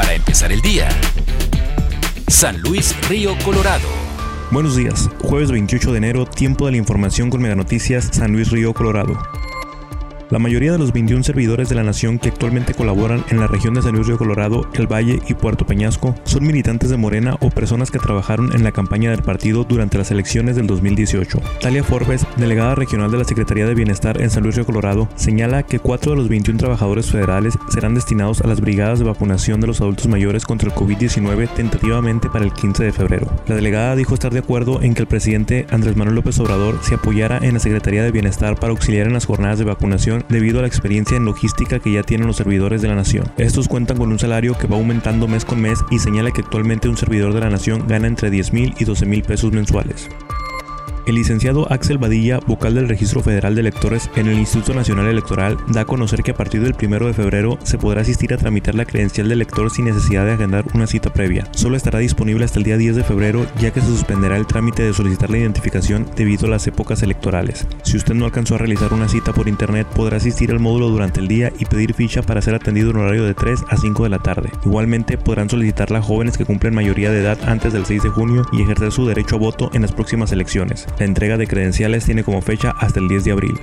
Para empezar el día. San Luis Río Colorado. Buenos días, jueves 28 de enero, tiempo de la información con Mega Noticias San Luis Río Colorado. La mayoría de los 21 servidores de la nación que actualmente colaboran en la región de San Luis Río Colorado, El Valle y Puerto Peñasco son militantes de Morena o personas que trabajaron en la campaña del partido durante las elecciones del 2018. Talia Forbes, delegada regional de la Secretaría de Bienestar en San Luis Río Colorado, señala que cuatro de los 21 trabajadores federales serán destinados a las brigadas de vacunación de los adultos mayores contra el COVID-19 tentativamente para el 15 de febrero. La delegada dijo estar de acuerdo en que el presidente Andrés Manuel López Obrador se apoyara en la Secretaría de Bienestar para auxiliar en las jornadas de vacunación debido a la experiencia en logística que ya tienen los servidores de la nación. Estos cuentan con un salario que va aumentando mes con mes y señala que actualmente un servidor de la nación gana entre 10 mil y 12 mil pesos mensuales. El licenciado Axel Badilla, vocal del Registro Federal de Electores en el Instituto Nacional Electoral, da a conocer que a partir del 1 de febrero se podrá asistir a tramitar la credencial de elector sin necesidad de agendar una cita previa. Solo estará disponible hasta el día 10 de febrero, ya que se suspenderá el trámite de solicitar la identificación debido a las épocas electorales. Si usted no alcanzó a realizar una cita por internet, podrá asistir al módulo durante el día y pedir ficha para ser atendido en horario de 3 a 5 de la tarde. Igualmente, podrán solicitarla jóvenes que cumplen mayoría de edad antes del 6 de junio y ejercer su derecho a voto en las próximas elecciones. La entrega de credenciales tiene como fecha hasta el 10 de abril.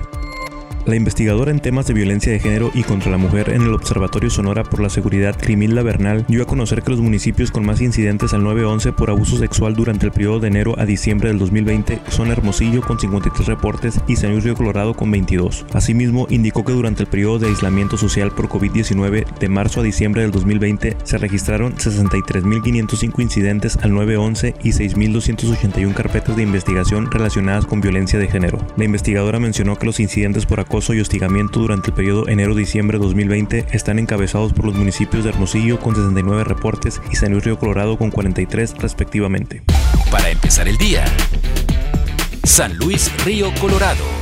La investigadora en temas de violencia de género y contra la mujer en el Observatorio Sonora por la Seguridad, Crimilda Bernal, dio a conocer que los municipios con más incidentes al 911 por abuso sexual durante el periodo de enero a diciembre del 2020 son Hermosillo con 53 reportes y San Luis Río Colorado con 22. Asimismo, indicó que durante el periodo de aislamiento social por COVID-19 de marzo a diciembre del 2020 se registraron 63.505 incidentes al 911 y 6.281 carpetas de investigación relacionadas con violencia de género. La investigadora mencionó que los incidentes por acoso y hostigamiento durante el periodo enero-diciembre 2020 están encabezados por los municipios de Hermosillo con 69 reportes y San Luis Río Colorado con 43 respectivamente. Para empezar el día, San Luis Río Colorado.